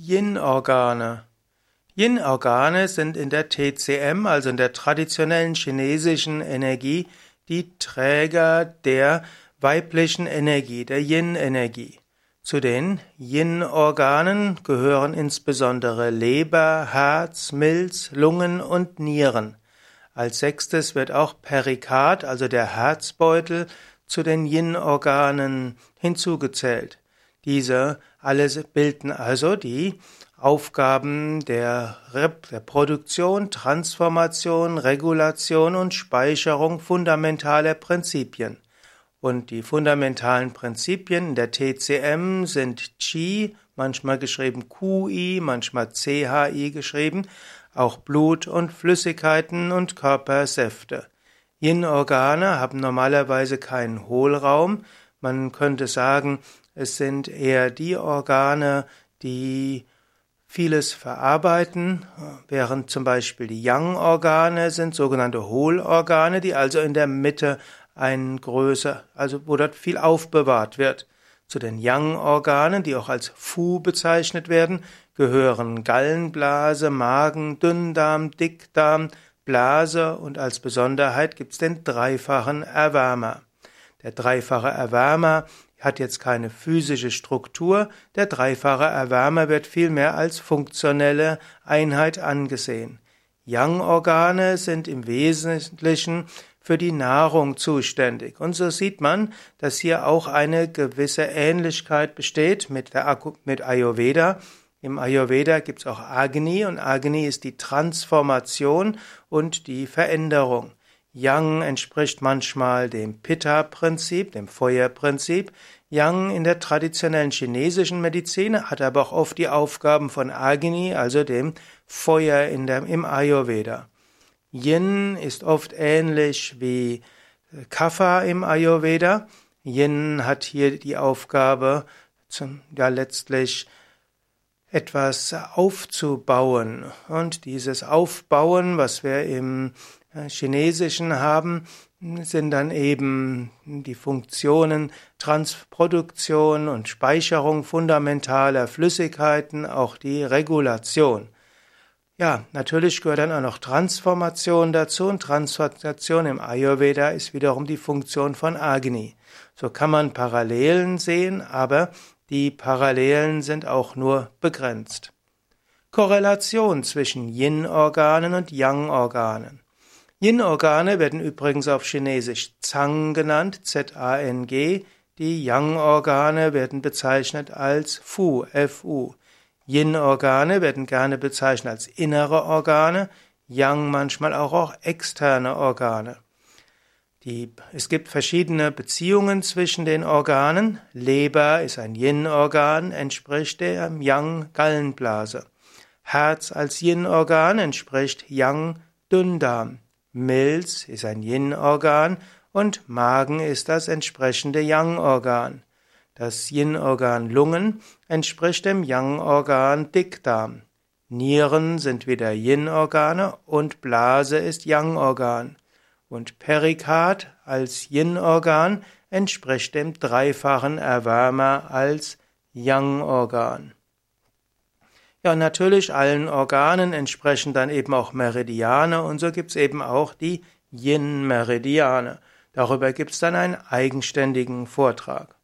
Yin-Organe. Yin-Organe sind in der TCM, also in der traditionellen chinesischen Energie, die Träger der weiblichen Energie, der Yin-Energie. Zu den Yin-Organen gehören insbesondere Leber, Herz, Milz, Lungen und Nieren. Als sechstes wird auch Perikard, also der Herzbeutel, zu den Yin-Organen hinzugezählt. Diese alle bilden also die Aufgaben der, der Produktion, Transformation, Regulation und Speicherung fundamentaler Prinzipien. Und die fundamentalen Prinzipien in der TCM sind Qi, manchmal geschrieben QI, manchmal CHI geschrieben, auch Blut und Flüssigkeiten und Körpersäfte. Yin-Organe haben normalerweise keinen Hohlraum. Man könnte sagen, es sind eher die Organe, die vieles verarbeiten, während zum Beispiel die Yang-Organe sind sogenannte Hohlorgane, die also in der Mitte ein größer, also wo dort viel aufbewahrt wird. Zu den Yang-Organen, die auch als Fu bezeichnet werden, gehören Gallenblase, Magen, Dünndarm, Dickdarm, Blase und als Besonderheit gibt's den dreifachen Erwärmer. Der dreifache Erwärmer hat jetzt keine physische Struktur, der dreifache Erwärmer wird vielmehr als funktionelle Einheit angesehen. Yang-Organe sind im Wesentlichen für die Nahrung zuständig. Und so sieht man, dass hier auch eine gewisse Ähnlichkeit besteht mit, der, mit Ayurveda. Im Ayurveda gibt es auch Agni und Agni ist die Transformation und die Veränderung. Yang entspricht manchmal dem Pitta-Prinzip, dem Feuerprinzip. Yang in der traditionellen chinesischen Medizin hat aber auch oft die Aufgaben von Agni, also dem Feuer in der, im Ayurveda. Yin ist oft ähnlich wie Kapha im Ayurveda. Yin hat hier die Aufgabe, zum, ja letztlich etwas aufzubauen. Und dieses Aufbauen, was wir im Chinesischen haben, sind dann eben die Funktionen Transproduktion und Speicherung fundamentaler Flüssigkeiten, auch die Regulation. Ja, natürlich gehört dann auch noch Transformation dazu und Transformation im Ayurveda ist wiederum die Funktion von Agni. So kann man Parallelen sehen, aber die Parallelen sind auch nur begrenzt. Korrelation zwischen Yin-Organen und Yang-Organen. Yin-Organe werden übrigens auf Chinesisch Zang genannt, Z-A-N-G. Die Yang-Organe werden bezeichnet als Fu, F-U. Yin-Organe werden gerne bezeichnet als innere Organe, Yang manchmal auch, auch externe Organe. Die, es gibt verschiedene Beziehungen zwischen den Organen. Leber ist ein Yin-Organ, entspricht der Yang-Gallenblase. Herz als Yin-Organ entspricht Yang-Dünndarm. Milz ist ein Yin-Organ und Magen ist das entsprechende Yang-Organ. Das Yin-Organ Lungen entspricht dem Yang-Organ Dickdarm. Nieren sind wieder Yin-Organe und Blase ist Yang-Organ. Und Perikard als Yin-Organ entspricht dem dreifachen Erwärmer als Yang-Organ. Ja, natürlich allen Organen entsprechen dann eben auch Meridiane und so gibt's eben auch die Yin-Meridiane. Darüber gibt's dann einen eigenständigen Vortrag.